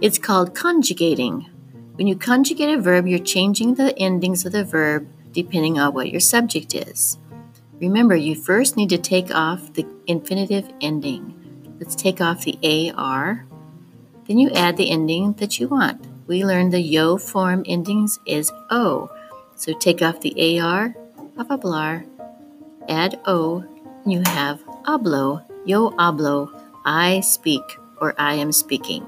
It's called conjugating. When you conjugate a verb, you're changing the endings of the verb depending on what your subject is. Remember, you first need to take off the infinitive ending. Let's take off the AR. Then you add the ending that you want. We learned the yo form endings is O. So take off the AR of hablar, add O, you have hablo, yo hablo, I speak, or I am speaking.